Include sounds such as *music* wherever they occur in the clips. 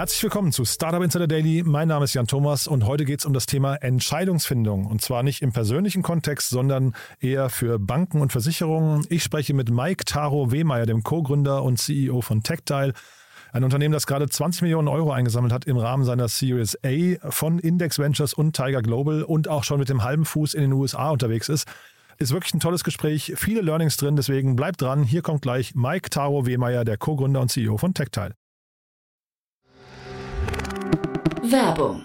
Herzlich willkommen zu Startup Insider Daily. Mein Name ist Jan Thomas und heute geht es um das Thema Entscheidungsfindung. Und zwar nicht im persönlichen Kontext, sondern eher für Banken und Versicherungen. Ich spreche mit Mike Taro Wehmeier, dem Co-Gründer und CEO von Tactile. Ein Unternehmen, das gerade 20 Millionen Euro eingesammelt hat im Rahmen seiner Series A von Index Ventures und Tiger Global und auch schon mit dem halben Fuß in den USA unterwegs ist. Ist wirklich ein tolles Gespräch, viele Learnings drin, deswegen bleibt dran. Hier kommt gleich Mike Taro Wehmeier, der Co-Gründer und CEO von Tactile. Werbung.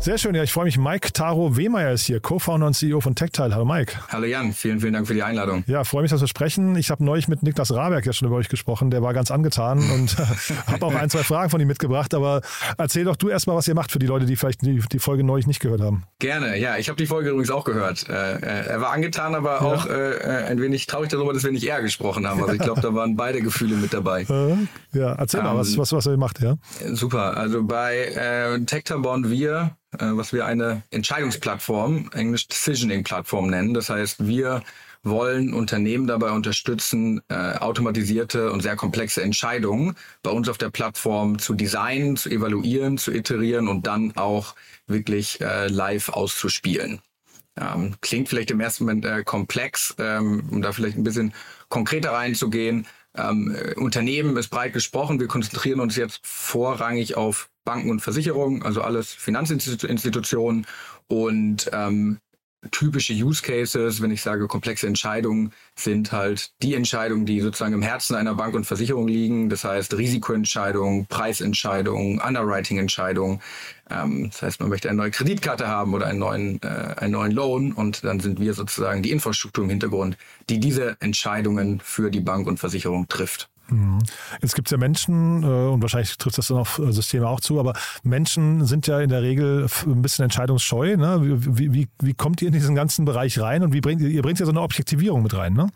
Sehr schön, ja, ich freue mich. Mike Taro Wehmeier ist hier, Co-Founder und CEO von Tactile. Hallo Mike. Hallo Jan, vielen, vielen Dank für die Einladung. Ja, freue mich, dass wir sprechen. Ich habe neulich mit Niklas Raberg ja schon über euch gesprochen. Der war ganz angetan und *laughs* habe auch ein, zwei Fragen von ihm mitgebracht. Aber erzähl doch du erstmal, was ihr macht für die Leute, die vielleicht die, die Folge neulich nicht gehört haben. Gerne, ja. Ich habe die Folge übrigens auch gehört. Äh, äh, er war angetan, aber ja. auch äh, ein wenig traurig darüber, dass wir nicht eher gesprochen haben. Also ich glaube, da waren beide Gefühle mit dabei. *laughs* Ja, erzähl ähm, mal, was, was, was ihr macht, ja. Super. Also bei äh, Tector bauen wir äh, was wir eine Entscheidungsplattform, Englisch Decisioning-Plattform nennen. Das heißt, wir wollen Unternehmen dabei unterstützen, äh, automatisierte und sehr komplexe Entscheidungen bei uns auf der Plattform zu designen, zu evaluieren, zu iterieren und dann auch wirklich äh, live auszuspielen. Ähm, klingt vielleicht im ersten Moment äh, komplex, ähm, um da vielleicht ein bisschen konkreter reinzugehen. Ähm, äh, Unternehmen ist breit gesprochen. Wir konzentrieren uns jetzt vorrangig auf Banken und Versicherungen, also alles Finanzinstitutionen und ähm, typische Use Cases, wenn ich sage komplexe Entscheidungen, sind halt die Entscheidungen, die sozusagen im Herzen einer Bank und Versicherung liegen. Das heißt Risikoentscheidungen, Preisentscheidungen, Underwriting-Entscheidungen. Ähm, das heißt, man möchte eine neue Kreditkarte haben oder einen neuen, äh, einen neuen Loan und dann sind wir sozusagen die Infrastruktur im Hintergrund, die diese Entscheidungen für die Bank und Versicherung trifft. Mhm. Jetzt gibt es ja Menschen, äh, und wahrscheinlich trifft das dann auf äh, Systeme auch zu, aber Menschen sind ja in der Regel ein bisschen entscheidungsscheu. Ne? Wie, wie, wie kommt ihr in diesen ganzen Bereich rein und wie bringt ihr, bringt ja so eine Objektivierung mit rein, ne?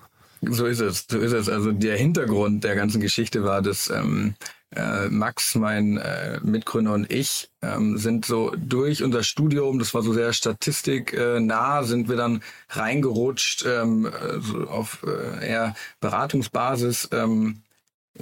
So ist es, so ist es. Also der Hintergrund der ganzen Geschichte war, dass ähm, äh, Max, mein äh, Mitgründer und ich ähm, sind so durch unser Studium, das war so sehr statistiknah, äh, sind wir dann reingerutscht ähm, so auf äh, eher Beratungsbasis ähm,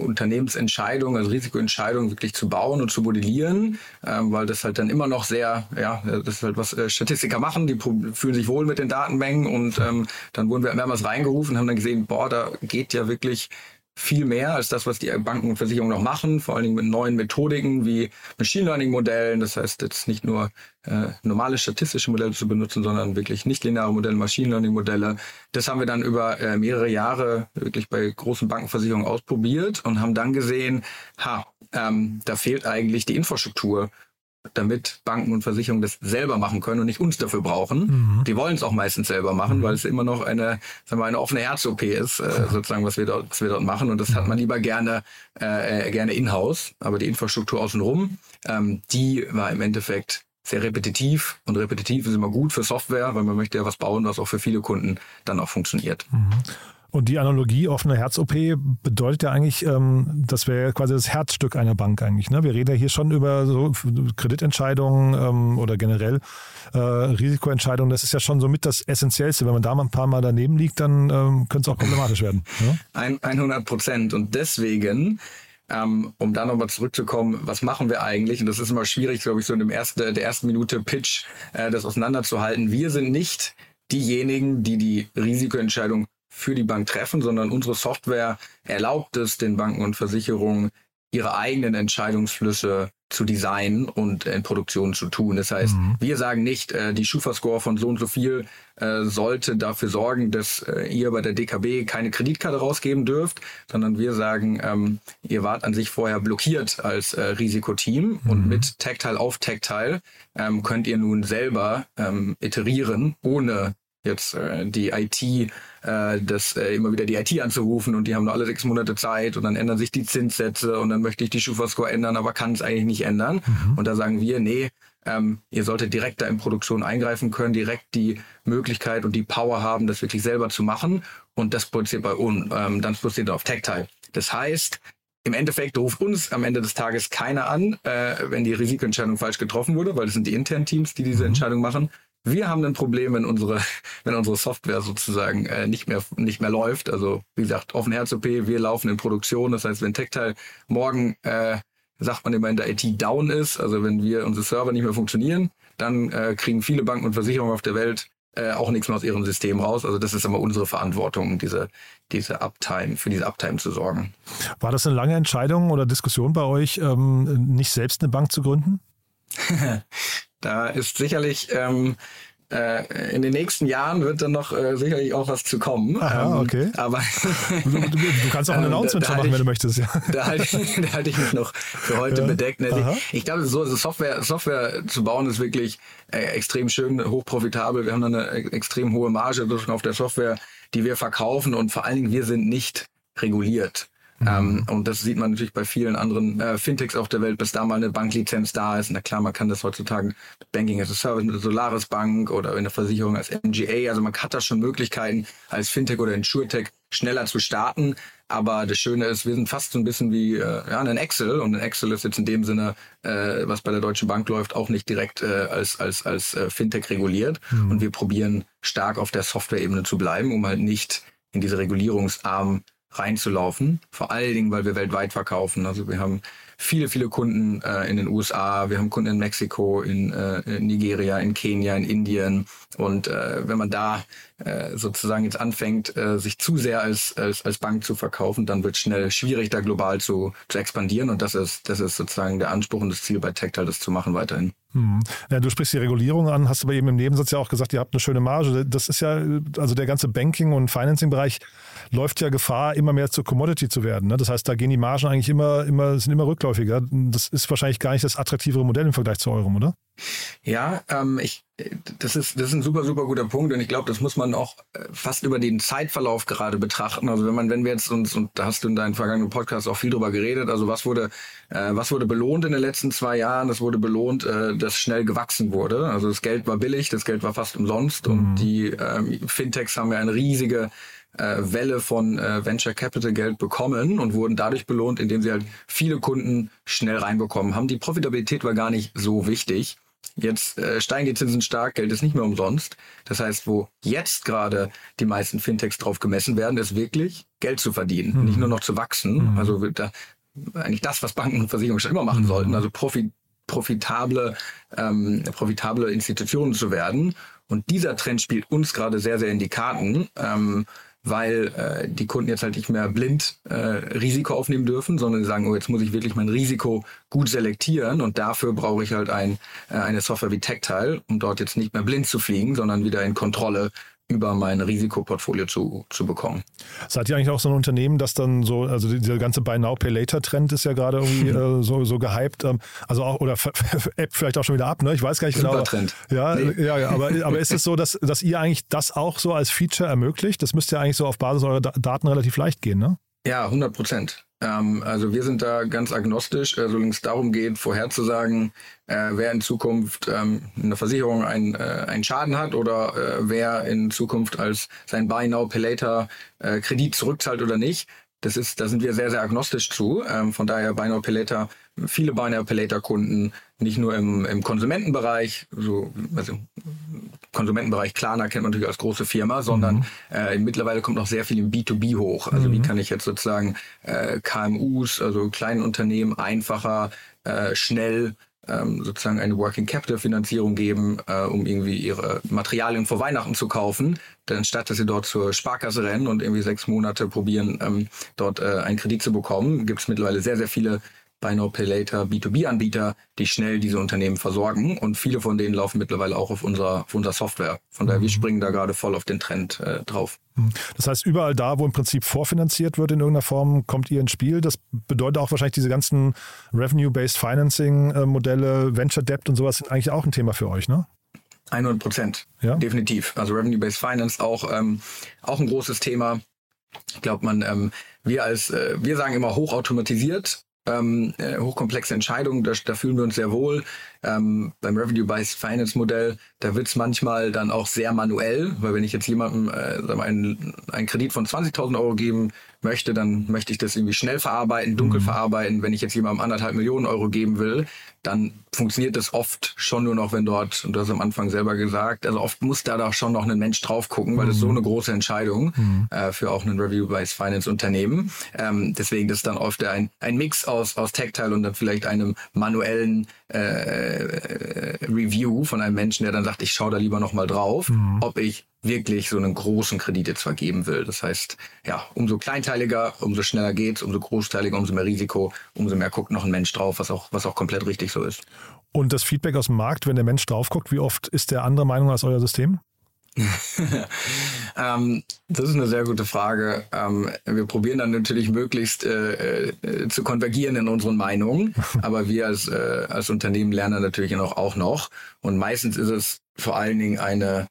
Unternehmensentscheidungen, also Risikoentscheidungen wirklich zu bauen und zu modellieren, ähm, weil das halt dann immer noch sehr, ja, das ist halt was äh, Statistiker machen, die fühlen sich wohl mit den Datenmengen und ähm, dann wurden wir mehrmals reingerufen, haben dann gesehen, boah, da geht ja wirklich viel mehr als das, was die Banken und Versicherungen noch machen, vor allen Dingen mit neuen Methodiken wie Machine Learning Modellen. Das heißt jetzt nicht nur äh, normale statistische Modelle zu benutzen, sondern wirklich nicht lineare Modelle, Machine Learning Modelle. Das haben wir dann über äh, mehrere Jahre wirklich bei großen Bankenversicherungen ausprobiert und haben dann gesehen, ha, ähm, da fehlt eigentlich die Infrastruktur damit Banken und Versicherungen das selber machen können und nicht uns dafür brauchen. Mhm. Die wollen es auch meistens selber machen, mhm. weil es immer noch eine, sagen wir, eine offene Herz-OP ist, äh, sozusagen, was wir dort, was wir dort machen. Und das hat man lieber gerne, äh, gerne in-house. Aber die Infrastruktur außenrum, ähm, die war im Endeffekt sehr repetitiv und repetitiv ist immer gut für Software, weil man möchte ja was bauen, was auch für viele Kunden dann auch funktioniert. Und die Analogie offene Herz-OP bedeutet ja eigentlich, ähm, das wäre quasi das Herzstück einer Bank eigentlich. Ne? Wir reden ja hier schon über so Kreditentscheidungen ähm, oder generell äh, Risikoentscheidungen. Das ist ja schon so mit das Essentiellste. Wenn man da mal ein paar Mal daneben liegt, dann ähm, könnte es auch problematisch werden. Ne? 100 Prozent. Und deswegen ähm, um da nochmal zurückzukommen, was machen wir eigentlich? Und das ist immer schwierig, glaube ich, so in dem ersten, der ersten Minute Pitch äh, das auseinanderzuhalten. Wir sind nicht diejenigen, die die Risikoentscheidung für die Bank treffen, sondern unsere Software erlaubt es den Banken und Versicherungen, ihre eigenen Entscheidungsflüsse zu designen und in Produktion zu tun. Das heißt, mhm. wir sagen nicht, äh, die Schufa-Score von so und so viel äh, sollte dafür sorgen, dass äh, ihr bei der DKB keine Kreditkarte rausgeben dürft, sondern wir sagen, ähm, ihr wart an sich vorher blockiert als äh, Risikoteam mhm. und mit Tactile auf Tactile ähm, könnt ihr nun selber ähm, iterieren, ohne jetzt äh, die IT, äh, das äh, immer wieder die IT anzurufen und die haben nur alle sechs Monate Zeit und dann ändern sich die Zinssätze und dann möchte ich die Schufa-Score ändern, aber kann es eigentlich nicht ändern. Mhm. Und da sagen wir, nee, ähm, ihr solltet direkt da in Produktion eingreifen können, direkt die Möglichkeit und die Power haben, das wirklich selber zu machen und das produziert bei uns, ähm, dann produziert auf Tactile. Das heißt, im Endeffekt ruft uns am Ende des Tages keiner an, äh, wenn die Risikoentscheidung falsch getroffen wurde, weil das sind die internen Teams, die diese mhm. Entscheidung machen, wir haben ein Problem, wenn unsere, *laughs* wenn unsere Software sozusagen äh, nicht mehr nicht mehr läuft. Also wie gesagt, offen Herz OP, wir laufen in Produktion. Das heißt, wenn Tactile morgen äh, sagt man immer in der IT down ist, also wenn wir unsere Server nicht mehr funktionieren, dann äh, kriegen viele Banken und Versicherungen auf der Welt äh, auch nichts mehr aus ihrem System raus. Also das ist aber unsere Verantwortung, diese, diese Uptime, für diese Uptime zu sorgen. War das eine lange Entscheidung oder Diskussion bei euch, ähm, nicht selbst eine Bank zu gründen? *laughs* Da ist sicherlich ähm, äh, in den nächsten Jahren wird dann noch äh, sicherlich auch was zu kommen. Aha, ähm, okay. Aber du, du, du, kannst auch ein *laughs* ähm, Announcement machen, ich, wenn du möchtest. Ja. *laughs* Da halte ich, da halte ich mich noch für heute ja. bedeckt. Also ich, ich glaube, so Software, Software zu bauen ist wirklich äh, extrem schön, hochprofitabel. Wir haben eine extrem hohe Marge auf der Software, die wir verkaufen und vor allen Dingen wir sind nicht reguliert. Mhm. Ähm, und das sieht man natürlich bei vielen anderen äh, Fintechs auf der Welt, bis da mal eine Banklizenz da ist. Na klar, man kann das heutzutage Banking as a Service, mit der Solaris Bank oder in der Versicherung als MGA. Also man hat da schon Möglichkeiten, als Fintech oder Insurtech schneller zu starten. Aber das Schöne ist, wir sind fast so ein bisschen wie äh, ja, ein Excel und ein Excel ist jetzt in dem Sinne, äh, was bei der Deutschen Bank läuft, auch nicht direkt äh, als, als, als äh, Fintech reguliert. Mhm. Und wir probieren stark auf der Software-Ebene zu bleiben, um halt nicht in diese regulierungsarmen reinzulaufen. Vor allen Dingen, weil wir weltweit verkaufen. Also wir haben viele, viele Kunden äh, in den USA, wir haben Kunden in Mexiko, in, äh, in Nigeria, in Kenia, in Indien. Und äh, wenn man da äh, sozusagen jetzt anfängt, äh, sich zu sehr als, als, als Bank zu verkaufen, dann wird schnell schwierig, da global zu, zu expandieren. Und das ist, das ist sozusagen der Anspruch und das Ziel bei Tactile, das zu machen weiterhin. Hm. Ja, du sprichst die Regulierung an, hast aber eben im Nebensatz ja auch gesagt, ihr habt eine schöne Marge. Das ist ja, also der ganze Banking- und Financing-Bereich läuft ja Gefahr, immer mehr zur Commodity zu werden. Ne? Das heißt, da gehen die Margen eigentlich immer, immer, sind immer rückläufiger. Das ist wahrscheinlich gar nicht das attraktivere Modell im Vergleich zu eurem, oder? Ja, ähm, ich, das ist, das ist ein super, super guter Punkt und ich glaube, das muss man auch äh, fast über den Zeitverlauf gerade betrachten. Also wenn man, wenn wir jetzt uns, und da hast du in deinem vergangenen Podcast auch viel drüber geredet, also was wurde, äh, was wurde belohnt in den letzten zwei Jahren? Das wurde belohnt, äh, dass schnell gewachsen wurde. Also das Geld war billig, das Geld war fast umsonst mhm. und die ähm, Fintechs haben ja eine riesige äh, Welle von äh, Venture Capital Geld bekommen und wurden dadurch belohnt, indem sie halt viele Kunden schnell reinbekommen haben. Die Profitabilität war gar nicht so wichtig. Jetzt äh, steigen die Zinsen stark, Geld ist nicht mehr umsonst. Das heißt, wo jetzt gerade die meisten Fintechs drauf gemessen werden, ist wirklich Geld zu verdienen, mhm. nicht nur noch zu wachsen. Mhm. Also da, eigentlich das, was Banken und Versicherungen schon immer machen mhm. sollten, also Profi, profitable, ähm, profitable Institutionen zu werden. Und dieser Trend spielt uns gerade sehr, sehr in die Karten. Ähm, weil äh, die Kunden jetzt halt nicht mehr blind äh, Risiko aufnehmen dürfen, sondern sagen, oh, jetzt muss ich wirklich mein Risiko gut selektieren und dafür brauche ich halt ein, äh, eine Software wie Tactile, um dort jetzt nicht mehr blind zu fliegen, sondern wieder in Kontrolle über mein Risikoportfolio zu, zu bekommen. Seid ihr eigentlich auch so ein Unternehmen, das dann so, also dieser ganze Buy Now Pay Later Trend ist ja gerade irgendwie *laughs* äh, so, so gehypt, ähm, also auch, oder App vielleicht auch schon wieder ab, ne? Ich weiß gar nicht Super genau. Trend. Ja, nee. ja, ja, aber, aber ist es so, dass, dass ihr eigentlich das auch so als Feature ermöglicht? Das müsste ja eigentlich so auf Basis eurer Daten relativ leicht gehen, ne? Ja, 100 Prozent. Ähm, also wir sind da ganz agnostisch, äh, solange es darum geht, vorherzusagen, äh, wer in Zukunft ähm, eine Versicherung ein, äh, einen Schaden hat oder äh, wer in Zukunft als sein Buy Now Pay Later äh, Kredit zurückzahlt oder nicht. Das ist, da sind wir sehr, sehr agnostisch zu. Ähm, von daher Buy Now Pay Later, viele Pay Later Kunden, nicht nur im, im Konsumentenbereich, so, also Konsumentenbereich Klarna kennt man natürlich als große Firma, sondern mhm. äh, mittlerweile kommt noch sehr viel im B2B hoch. Also mhm. wie kann ich jetzt sozusagen äh, KMUs, also kleinen Unternehmen einfacher, äh, schnell ähm, sozusagen eine Working Capital Finanzierung geben, äh, um irgendwie ihre Materialien vor Weihnachten zu kaufen. Denn statt dass sie dort zur Sparkasse rennen und irgendwie sechs Monate probieren, ähm, dort äh, einen Kredit zu bekommen, gibt es mittlerweile sehr, sehr viele Buy Now Pay Later B2B-Anbieter, die schnell diese Unternehmen versorgen. Und viele von denen laufen mittlerweile auch auf unserer, auf unserer Software. Von daher, wir mhm. springen da gerade voll auf den Trend äh, drauf. Mhm. Das heißt, überall da, wo im Prinzip vorfinanziert wird in irgendeiner Form, kommt ihr ins Spiel. Das bedeutet auch wahrscheinlich diese ganzen Revenue-Based Financing-Modelle, Venture Debt und sowas sind eigentlich auch ein Thema für euch, ne? 100 Prozent, ja? definitiv. Also Revenue-Based Finance auch, ähm, auch ein großes Thema. Ich glaube, man, ähm, wir als, äh, wir sagen immer hochautomatisiert, ähm, äh, hochkomplexe Entscheidungen, da, da fühlen wir uns sehr wohl. Ähm, beim Revenue-Based Finance Modell, da wird es manchmal dann auch sehr manuell, weil wenn ich jetzt jemandem äh, einen, einen Kredit von 20.000 Euro geben möchte, dann möchte ich das irgendwie schnell verarbeiten, dunkel mhm. verarbeiten. Wenn ich jetzt jemandem anderthalb Millionen Euro geben will, dann funktioniert das oft schon nur noch, wenn dort, und du hast am Anfang selber gesagt, also oft muss da doch schon noch ein Mensch drauf gucken, weil mhm. das ist so eine große Entscheidung mhm. äh, für auch ein Review-Based Finance Unternehmen. Ähm, deswegen ist dann oft ein, ein Mix aus, aus Tactile und dann vielleicht einem manuellen äh, Review von einem Menschen, der dann sagt, ich schaue da lieber nochmal drauf, mhm. ob ich wirklich so einen großen Kredit jetzt vergeben will. Das heißt, ja, umso kleinteiliger, umso schneller geht's, umso großteiliger, umso mehr Risiko, umso mehr guckt noch ein Mensch drauf, was auch, was auch komplett richtig so ist. Und das Feedback aus dem Markt, wenn der Mensch drauf guckt, wie oft ist der andere Meinung als euer System? *laughs* ähm, das ist eine sehr gute Frage. Ähm, wir probieren dann natürlich möglichst äh, äh, zu konvergieren in unseren Meinungen, *laughs* aber wir als, äh, als Unternehmen lernen natürlich auch, auch noch. Und meistens ist es vor allen Dingen eine,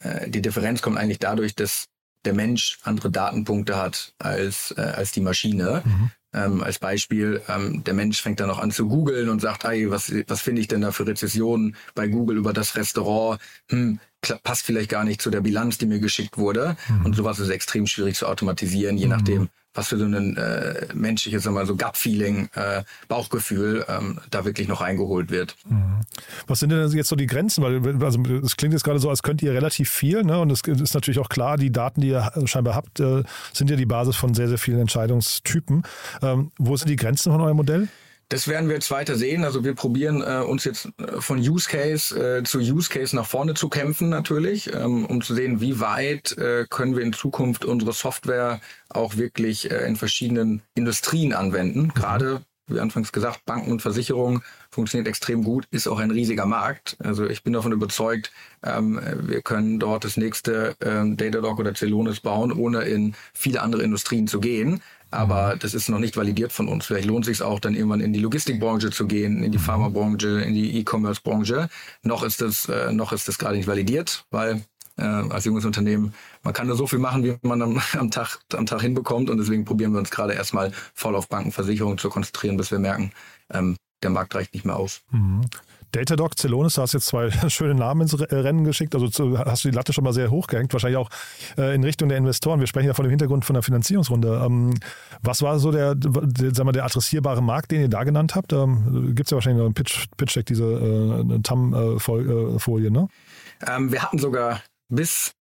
äh, die Differenz kommt eigentlich dadurch, dass der Mensch andere Datenpunkte hat als, äh, als die Maschine. Mhm. Ähm, als Beispiel, ähm, der Mensch fängt dann auch an zu googeln und sagt, hey, was, was finde ich denn da für Rezessionen bei Google über das Restaurant? Hm, passt vielleicht gar nicht zu der Bilanz, die mir geschickt wurde. Mhm. Und sowas ist extrem schwierig zu automatisieren, je mhm. nachdem, was für so ein äh, menschliches, sagen wir mal, so Gut-Feeling, äh, Bauchgefühl ähm, da wirklich noch eingeholt wird. Mhm. Was sind denn jetzt so die Grenzen? Weil also es klingt jetzt gerade so, als könnt ihr relativ viel, ne? Und es ist natürlich auch klar, die Daten, die ihr scheinbar habt, äh, sind ja die Basis von sehr, sehr vielen Entscheidungstypen. Ähm, wo sind die Grenzen von eurem Modell? Das werden wir jetzt weiter sehen. Also wir probieren äh, uns jetzt äh, von Use Case äh, zu Use Case nach vorne zu kämpfen natürlich, ähm, um zu sehen, wie weit äh, können wir in Zukunft unsere Software auch wirklich äh, in verschiedenen Industrien anwenden. Mhm. Gerade, wie anfangs gesagt, Banken und Versicherungen funktioniert extrem gut, ist auch ein riesiger Markt. Also ich bin davon überzeugt, ähm, wir können dort das nächste ähm, Datadog oder Celonis bauen, ohne in viele andere Industrien zu gehen. Aber das ist noch nicht validiert von uns. Vielleicht lohnt es sich auch dann irgendwann in die Logistikbranche zu gehen, in die mhm. Pharmabranche, in die E-Commerce-Branche. Noch ist das, äh, noch ist das gerade nicht validiert, weil äh, als junges Unternehmen, man kann nur so viel machen, wie man am, *laughs* am, Tag, am Tag hinbekommt. Und deswegen probieren wir uns gerade erstmal voll auf Bankenversicherung zu konzentrieren, bis wir merken, ähm, der Markt reicht nicht mehr aus. Mhm. Datadog, Celonis, du hast jetzt zwei *laughs* schöne Namen ins Rennen geschickt. Also zu, hast du die Latte schon mal sehr hoch gehängt, wahrscheinlich auch äh, in Richtung der Investoren. Wir sprechen ja von dem Hintergrund von der Finanzierungsrunde. Ähm, was war so der, der, sagen wir, der adressierbare Markt, den ihr da genannt habt? Ähm, Gibt es ja wahrscheinlich noch einen Pitch, Pitch Deck, diese äh, TAM-Folie, ne? Ähm, wir hatten sogar bis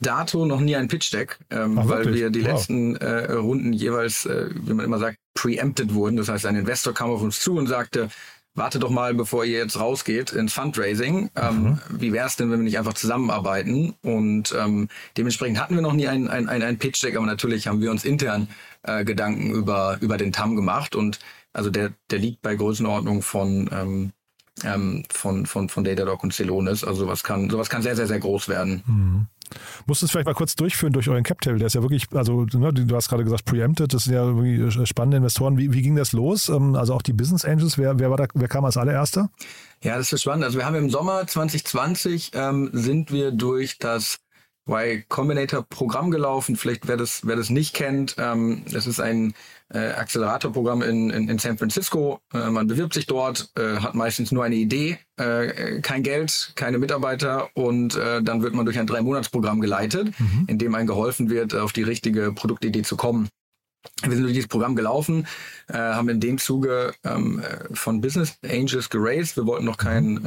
dato noch nie ein Pitch Deck, ähm, Ach, weil wir die wow. letzten äh, Runden jeweils, äh, wie man immer sagt, preempted wurden. Das heißt, ein Investor kam auf uns zu und sagte, warte doch mal, bevor ihr jetzt rausgeht ins Fundraising. Ähm, mhm. Wie wäre es denn, wenn wir nicht einfach zusammenarbeiten? Und ähm, dementsprechend hatten wir noch nie ein, ein, ein, ein Pitch-Deck, aber natürlich haben wir uns intern äh, Gedanken über, über den TAM gemacht. Und also der, der liegt bei Größenordnung von, ähm, ähm, von, von, von Datadog und Celonis. Also sowas kann, sowas kann sehr, sehr, sehr groß werden. Mhm. Musst du es vielleicht mal kurz durchführen durch euren Cap-Table? Der ist ja wirklich, also ne, du hast gerade gesagt, preempted, das sind ja äh, spannende Investoren. Wie, wie ging das los? Ähm, also auch die Business Angels, wer, wer, war da, wer kam als allererster? Ja, das ist spannend. Also wir haben im Sommer 2020 ähm, sind wir durch das Y Combinator Programm gelaufen. Vielleicht wer das, wer das nicht kennt, ähm, das ist ein äh, Accelerator-Programm in, in, in San Francisco. Äh, man bewirbt sich dort, äh, hat meistens nur eine Idee, äh, kein Geld, keine Mitarbeiter und äh, dann wird man durch ein Drei-Monats-Programm geleitet, mhm. in dem einem geholfen wird, auf die richtige Produktidee zu kommen. Wir sind durch dieses Programm gelaufen, äh, haben in dem Zuge ähm, äh, von Business Angels geraced. Wir wollten noch keinen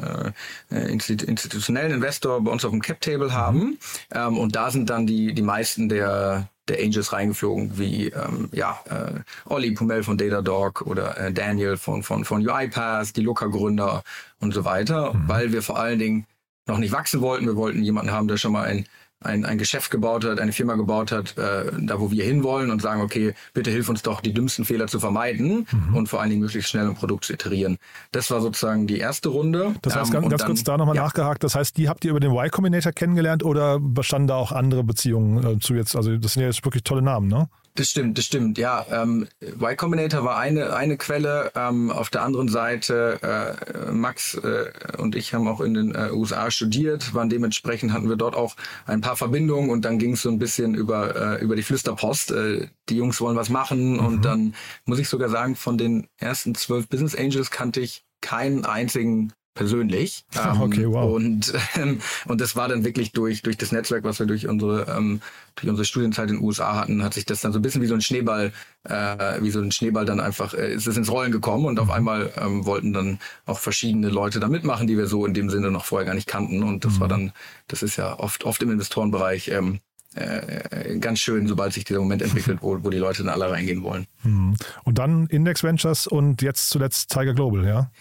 äh, institutionellen Investor bei uns auf dem Cap Table haben. Ähm, und da sind dann die, die meisten der, der Angels reingeflogen, wie ähm, ja, äh, Olli Pumel von Datadog oder äh, Daniel von, von, von UiPath, die Looker-Gründer und so weiter, mhm. weil wir vor allen Dingen noch nicht wachsen wollten. Wir wollten jemanden haben, der schon mal ein ein, ein Geschäft gebaut hat, eine Firma gebaut hat, äh, da wo wir hinwollen und sagen, okay, bitte hilf uns doch, die dümmsten Fehler zu vermeiden mhm. und vor allen Dingen möglichst schnell ein Produkt zu iterieren. Das war sozusagen die erste Runde. Das heißt, ähm, ganz, ganz dann, kurz da nochmal ja. nachgehakt, das heißt, die habt ihr über den Y Combinator kennengelernt oder bestanden da auch andere Beziehungen äh, zu jetzt? Also das sind ja jetzt wirklich tolle Namen, ne? Das stimmt, das stimmt. Ja, ähm, Y Combinator war eine eine Quelle. Ähm, auf der anderen Seite äh, Max äh, und ich haben auch in den äh, USA studiert, waren dementsprechend hatten wir dort auch ein paar Verbindungen und dann ging es so ein bisschen über äh, über die Flüsterpost. Äh, die Jungs wollen was machen mhm. und dann muss ich sogar sagen, von den ersten zwölf Business Angels kannte ich keinen einzigen persönlich. Ähm, okay, wow. Und, ähm, und das war dann wirklich durch, durch das Netzwerk, was wir durch unsere, ähm, durch unsere Studienzeit in den USA hatten, hat sich das dann so ein bisschen wie so ein Schneeball, äh, wie so ein Schneeball dann einfach, äh, ist es ins Rollen gekommen und auf mhm. einmal ähm, wollten dann auch verschiedene Leute da mitmachen, die wir so in dem Sinne noch vorher gar nicht kannten. Und das mhm. war dann, das ist ja oft, oft im Investorenbereich, ähm, äh, ganz schön, sobald sich dieser Moment entwickelt, wo, wo die Leute dann alle reingehen wollen. Mhm. Und dann Index Ventures und jetzt zuletzt Tiger Global, ja?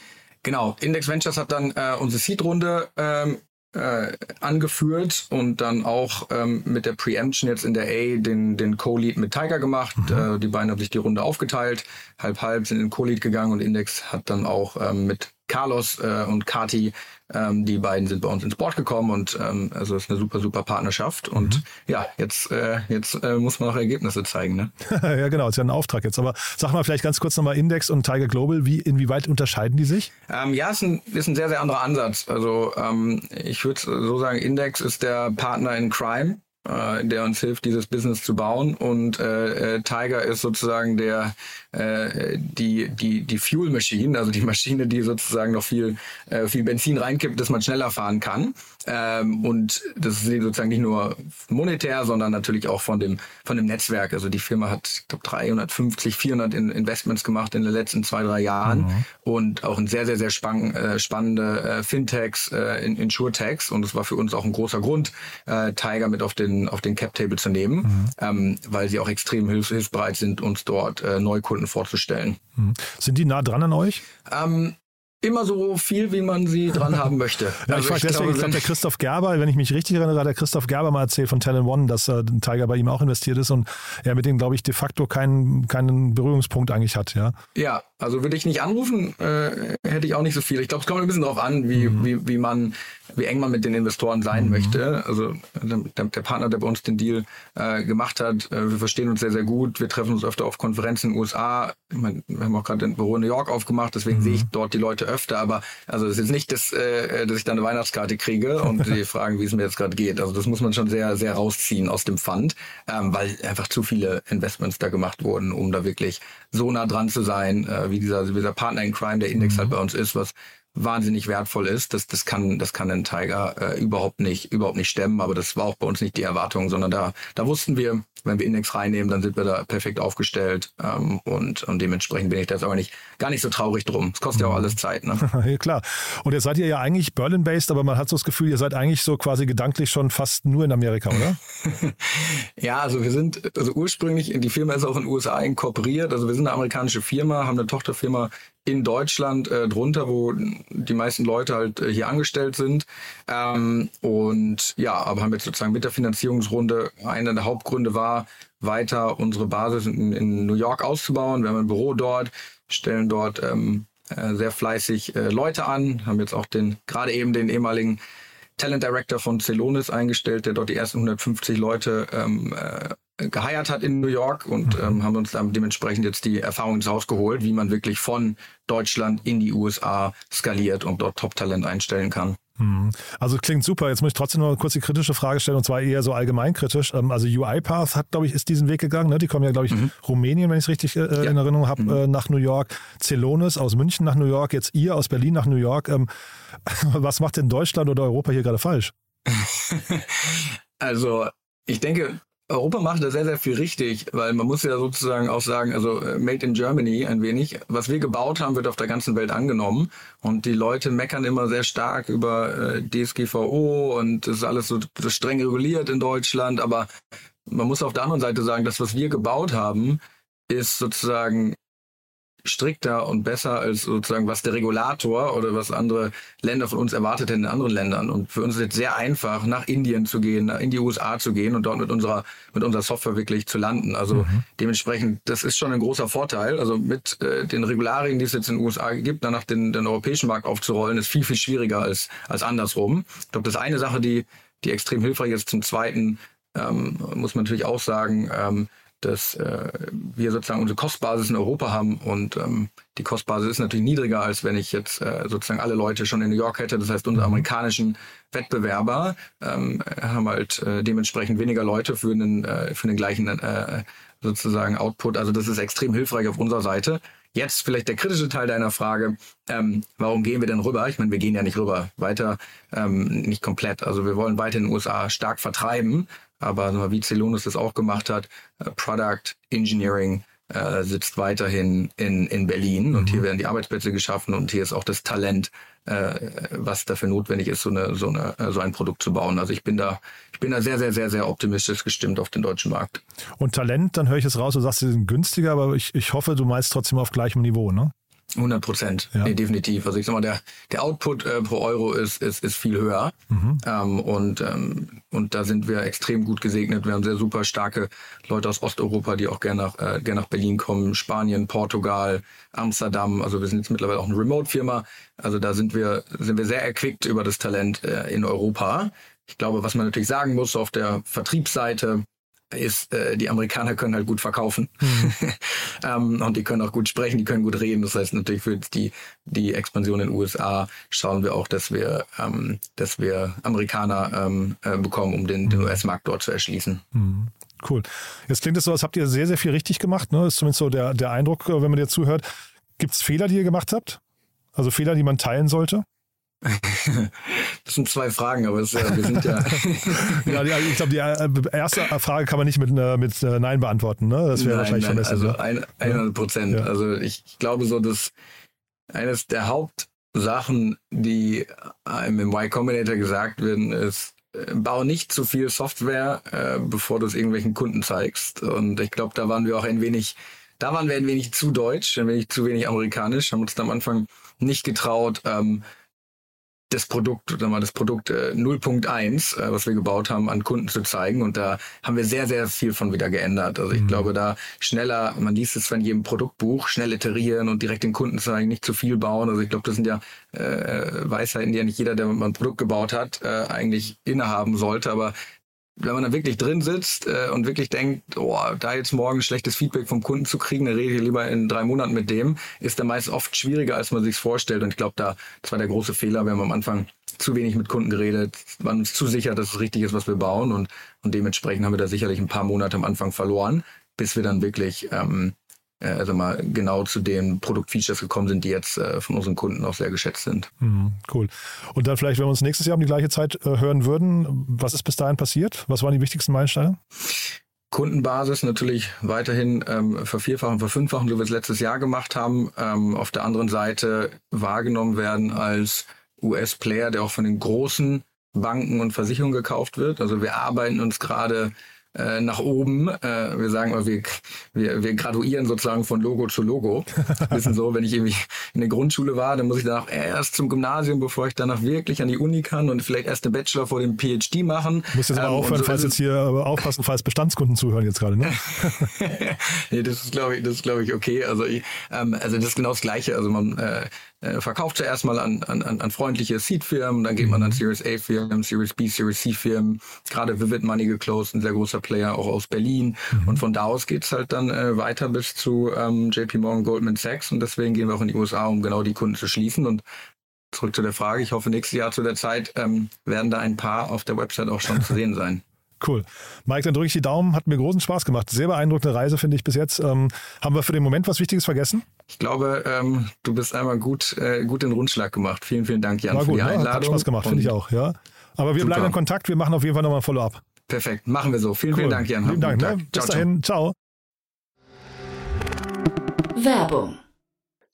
Genau, Index Ventures hat dann äh, unsere Seed-Runde ähm, äh, angeführt und dann auch ähm, mit der Preemption jetzt in der A den, den Co-Lead mit Tiger gemacht. Mhm. Äh, die beiden haben sich die Runde aufgeteilt, halb halb sind in den Co-Lead gegangen und Index hat dann auch ähm, mit Carlos äh, und Kati ähm, die beiden sind bei uns ins Board gekommen und ähm, also es ist eine super, super Partnerschaft. Und mhm. ja, jetzt, äh, jetzt äh, muss man auch Ergebnisse zeigen. Ne? *laughs* ja, genau, ist ja ein Auftrag jetzt. Aber sag mal vielleicht ganz kurz nochmal Index und Tiger Global, wie, inwieweit unterscheiden die sich? Ähm, ja, ist ein, ist ein sehr, sehr anderer Ansatz. Also ähm, ich würde so sagen, Index ist der Partner in Crime äh, der uns hilft, dieses Business zu bauen. Und äh, äh, Tiger ist sozusagen der äh, die die die Fuel Machine, also die Maschine, die sozusagen noch viel äh, viel Benzin reinkippt, dass man schneller fahren kann. Ähm, und das ist sozusagen nicht nur monetär, sondern natürlich auch von dem von dem Netzwerk. Also die Firma hat, ich glaube, 350, 400 in Investments gemacht in den letzten zwei drei Jahren mhm. und auch ein sehr sehr sehr spann äh, spannende äh, Fintechs, äh, in Insurtechs. Und das war für uns auch ein großer Grund, äh, Tiger mit auf den auf den Cap-Table zu nehmen, mhm. ähm, weil sie auch extrem hilfs hilfsbereit sind, uns dort äh, Neukunden vorzustellen. Mhm. Sind die nah dran an euch? Ähm, immer so viel, wie man sie dran *laughs* haben möchte. ja, ich also frage deswegen, ich glaube, der Christoph Gerber, wenn ich mich richtig erinnere, hat der Christoph Gerber mal erzählt von Talent One, dass äh, Tiger bei ihm auch investiert ist und er mit dem, glaube ich, de facto keinen, keinen Berührungspunkt eigentlich hat, ja. Ja, also würde ich nicht anrufen, äh, hätte ich auch nicht so viel. Ich glaube, es kommt ein bisschen darauf an, wie, mhm. wie, wie man, wie eng man mit den Investoren sein mhm. möchte. Also der, der, Partner, der bei uns den Deal äh, gemacht hat, äh, wir verstehen uns sehr, sehr gut. Wir treffen uns öfter auf Konferenzen in den USA. Ich mein, wir haben auch gerade ein Büro in New York aufgemacht, deswegen mhm. sehe ich dort die Leute öfter. Aber also es ist jetzt nicht, dass, äh, dass ich da eine Weihnachtskarte kriege und *laughs* die fragen, wie es mir jetzt gerade geht. Also das muss man schon sehr, sehr rausziehen aus dem Fund, ähm, weil einfach zu viele Investments da gemacht wurden, um da wirklich so nah dran zu sein. Wie dieser, dieser Partner in Crime, der Index mhm. halt bei uns ist, was wahnsinnig wertvoll ist. Das, das kann, das kann ein Tiger äh, überhaupt nicht, überhaupt nicht stemmen. Aber das war auch bei uns nicht die Erwartung, sondern da, da wussten wir, wenn wir Index reinnehmen, dann sind wir da perfekt aufgestellt. Ähm, und, und dementsprechend bin ich da jetzt aber nicht, gar nicht so traurig drum. Es kostet ja auch mhm. alles Zeit. Ne? *laughs* ja, klar. Und jetzt seid ihr ja eigentlich Berlin-based, aber man hat so das Gefühl, ihr seid eigentlich so quasi gedanklich schon fast nur in Amerika, oder? *laughs* ja, also wir sind, also ursprünglich, die Firma ist auch in den USA inkorporiert. Also wir sind eine amerikanische Firma, haben eine Tochterfirma in Deutschland äh, drunter, wo die meisten Leute halt äh, hier angestellt sind. Ähm, und ja, aber haben jetzt sozusagen mit der Finanzierungsrunde, einer der Hauptgründe war, weiter unsere Basis in, in New York auszubauen. Wir haben ein Büro dort, stellen dort ähm, äh, sehr fleißig äh, Leute an, haben jetzt auch den, gerade eben den ehemaligen Talent Director von Celonis eingestellt, der dort die ersten 150 Leute ähm, äh, geheiert hat in New York und mhm. ähm, haben uns dann dementsprechend jetzt die Erfahrung ins Haus geholt, wie man wirklich von Deutschland in die USA skaliert und dort Top-Talent einstellen kann. Mhm. Also klingt super. Jetzt muss ich trotzdem noch kurz die kritische Frage stellen und zwar eher so allgemeinkritisch. Ähm, also UiPath hat, glaube ich, ist diesen Weg gegangen. Ne? Die kommen ja, glaube ich, mhm. Rumänien, wenn ich es richtig äh, ja. in Erinnerung habe, mhm. äh, nach New York. Celonis aus München nach New York. Jetzt ihr aus Berlin nach New York. Ähm, *laughs* was macht denn Deutschland oder Europa hier gerade falsch? *laughs* also ich denke, Europa macht da sehr, sehr viel richtig, weil man muss ja sozusagen auch sagen, also äh, Made in Germany ein wenig. Was wir gebaut haben, wird auf der ganzen Welt angenommen. Und die Leute meckern immer sehr stark über äh, DSGVO und das ist alles so streng reguliert in Deutschland. Aber man muss auf der anderen Seite sagen, das, was wir gebaut haben, ist sozusagen strikter und besser als sozusagen, was der Regulator oder was andere Länder von uns erwartet hätten in anderen Ländern. Und für uns ist es jetzt sehr einfach, nach Indien zu gehen, in die USA zu gehen und dort mit unserer, mit unserer Software wirklich zu landen. Also mhm. dementsprechend, das ist schon ein großer Vorteil. Also mit äh, den Regularien, die es jetzt in den USA gibt, danach den, den europäischen Markt aufzurollen, ist viel, viel schwieriger als, als andersrum. Ich glaube, das ist eine Sache, die, die extrem hilfreich ist. Zum Zweiten ähm, muss man natürlich auch sagen, ähm, dass äh, wir sozusagen unsere Kostbasis in Europa haben und ähm, die Kostbasis ist natürlich niedriger, als wenn ich jetzt äh, sozusagen alle Leute schon in New York hätte. Das heißt, unsere mhm. amerikanischen Wettbewerber ähm, haben halt äh, dementsprechend weniger Leute für den, äh, für den gleichen äh, sozusagen Output. Also das ist extrem hilfreich auf unserer Seite. Jetzt vielleicht der kritische Teil deiner Frage, ähm, warum gehen wir denn rüber? Ich meine, wir gehen ja nicht rüber, weiter, ähm, nicht komplett. Also wir wollen weiter in den USA stark vertreiben, aber wie Celonis das auch gemacht hat, äh, Product Engineering äh, sitzt weiterhin in, in Berlin und hier mhm. werden die Arbeitsplätze geschaffen und hier ist auch das Talent, äh, was dafür notwendig ist, so, eine, so, eine, äh, so ein Produkt zu bauen. Also ich bin da, ich bin da sehr, sehr, sehr, sehr optimistisch gestimmt auf den deutschen Markt. Und Talent, dann höre ich es raus, du sagst, sie sind günstiger, aber ich, ich hoffe, du meinst trotzdem auf gleichem Niveau, ne? 100 Prozent, ja. nee, definitiv. Also ich sag mal, der, der Output äh, pro Euro ist, ist, ist viel höher. Mhm. Ähm, und, ähm, und da sind wir extrem gut gesegnet. Wir haben sehr super starke Leute aus Osteuropa, die auch gerne nach, äh, gerne nach Berlin kommen. Spanien, Portugal, Amsterdam. Also wir sind jetzt mittlerweile auch eine Remote-Firma. Also da sind wir, sind wir sehr erquickt über das Talent äh, in Europa. Ich glaube, was man natürlich sagen muss auf der Vertriebsseite, ist, äh, die Amerikaner können halt gut verkaufen mhm. *laughs* ähm, und die können auch gut sprechen, die können gut reden. Das heißt natürlich für die die Expansion in den USA schauen wir auch, dass wir ähm, dass wir Amerikaner ähm, äh, bekommen, um den, den mhm. US-Markt dort zu erschließen. Mhm. Cool. Jetzt klingt es so, als habt ihr sehr sehr viel richtig gemacht. Ne? Das ist zumindest so der der Eindruck, äh, wenn man dir zuhört. Gibt es Fehler, die ihr gemacht habt? Also Fehler, die man teilen sollte? *laughs* Das sind zwei Fragen, aber es, ja, wir sind ja. *laughs* ja, ich glaube, die äh, erste Frage kann man nicht mit, äh, mit äh, Nein beantworten. Ne? Das wäre wahrscheinlich nein, Also 100 Prozent. Ja. Also ich, ich, glaube so, dass eines der Hauptsachen, die einem im Y Combinator gesagt werden, ist, bau nicht zu viel Software, äh, bevor du es irgendwelchen Kunden zeigst. Und ich glaube, da waren wir auch ein wenig, da waren wir ein wenig zu deutsch, ein wenig zu wenig amerikanisch, haben uns da am Anfang nicht getraut, ähm, das Produkt, oder mal das Produkt äh, 0.1, äh, was wir gebaut haben, an Kunden zu zeigen. Und da haben wir sehr, sehr viel von wieder geändert. Also ich mhm. glaube, da schneller, man liest es von jedem Produktbuch, schnell iterieren und direkt den Kunden zeigen, nicht zu viel bauen. Also ich glaube, das sind ja äh, Weisheiten, die ja nicht jeder, der mal ein Produkt gebaut hat, äh, eigentlich innehaben sollte. Aber wenn man da wirklich drin sitzt äh, und wirklich denkt, oh, da jetzt morgen schlechtes Feedback vom Kunden zu kriegen, dann rede ich lieber in drei Monaten mit dem, ist dann meist oft schwieriger, als man sich vorstellt. Und ich glaube, da das war der große Fehler. Wir haben am Anfang zu wenig mit Kunden geredet, waren uns zu sicher, dass es richtig ist, was wir bauen. Und, und dementsprechend haben wir da sicherlich ein paar Monate am Anfang verloren, bis wir dann wirklich ähm, äh, also mal genau zu den Produktfeatures gekommen sind, die jetzt äh, von unseren Kunden auch sehr geschätzt sind. Mhm, cool. Und dann vielleicht, wenn wir uns nächstes Jahr um die gleiche Zeit äh, hören würden, was ist bis dahin passiert? Was waren die wichtigsten Meilensteine? Kundenbasis natürlich weiterhin ähm, vervierfachen, verfünffachen, so wie wir es letztes Jahr gemacht haben. Ähm, auf der anderen Seite wahrgenommen werden als US-Player, der auch von den großen Banken und Versicherungen gekauft wird. Also wir arbeiten uns gerade äh, nach oben. Äh, wir sagen mal, wir, wir, wir graduieren sozusagen von Logo zu Logo. *laughs* Wissen so, wenn ich irgendwie in der Grundschule war, dann muss ich danach erst zum Gymnasium, bevor ich danach wirklich an die Uni kann und vielleicht erst den Bachelor vor dem PhD machen. Muss jetzt aber ähm, aufhören, so falls jetzt hier aufpassen, falls Bestandskunden zuhören jetzt gerade, ne? *laughs* nee, das ist glaube ich, das ist glaube ich okay. Also ich, ähm, also das ist genau das Gleiche. Also man äh, äh, verkauft zuerst mal an, an, an freundliche Seed-Firmen, dann geht man an mhm. Series A-Firmen, Series B, Series C-Firmen. Gerade Vivid Money geclosed, ein sehr großer Player auch aus Berlin. Mhm. Und von da aus geht's halt dann äh, weiter bis zu ähm, JP Morgan, Goldman Sachs. Und deswegen gehen wir auch in die USA, um genau die Kunden zu schließen. Und zurück zu der Frage, ich hoffe, nächstes Jahr zu der Zeit ähm, werden da ein paar auf der Website auch schon zu sehen sein. *laughs* Cool. Mike, dann drücke ich die Daumen. Hat mir großen Spaß gemacht. Sehr beeindruckende Reise, finde ich bis jetzt. Ähm, haben wir für den Moment was Wichtiges vergessen? Ich glaube, ähm, du bist einmal gut, äh, gut den Rundschlag gemacht. Vielen, vielen Dank, Jan, War für gut, die Einladung. Ne? Hat Spaß gemacht, finde ich auch. Ja. Aber wir Super. bleiben in Kontakt. Wir machen auf jeden Fall nochmal ein Follow-up. Perfekt, machen wir so. Vielen, Cool. vielen Dank, Jan. Vielen Dank. Ne? Bis Ciao, ciao. dahin. Ciao. Werbung.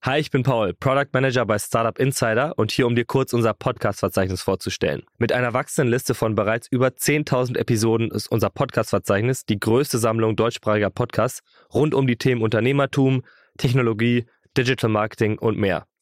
Hi, ich bin Paul, Product Manager bei Startup Insider und hier, um dir kurz unser Podcast-Verzeichnis vorzustellen. Mit einer wachsenden Liste von bereits über 10.000 Episoden ist unser Podcast-Verzeichnis die größte Sammlung deutschsprachiger Podcasts rund um die Themen Unternehmertum, Technologie, Digital Marketing und mehr.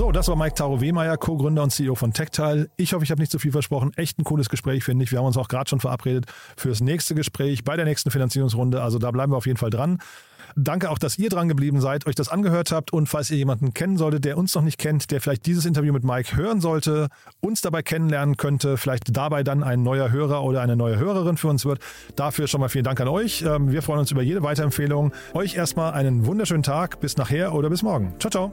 So, das war Mike Taro Wehmeier, Co-Gründer und CEO von Tactile. Ich hoffe, ich habe nicht zu viel versprochen. Echt ein cooles Gespräch, finde ich. Wir haben uns auch gerade schon verabredet fürs nächste Gespräch bei der nächsten Finanzierungsrunde. Also da bleiben wir auf jeden Fall dran. Danke auch, dass ihr dran geblieben seid, euch das angehört habt und falls ihr jemanden kennen solltet, der uns noch nicht kennt, der vielleicht dieses Interview mit Mike hören sollte, uns dabei kennenlernen könnte, vielleicht dabei dann ein neuer Hörer oder eine neue Hörerin für uns wird. Dafür schon mal vielen Dank an euch. Ähm, Wir freuen uns über jede Weiterempfehlung. Euch erstmal einen wunderschönen Tag. Bis nachher oder bis morgen. Ciao, ciao.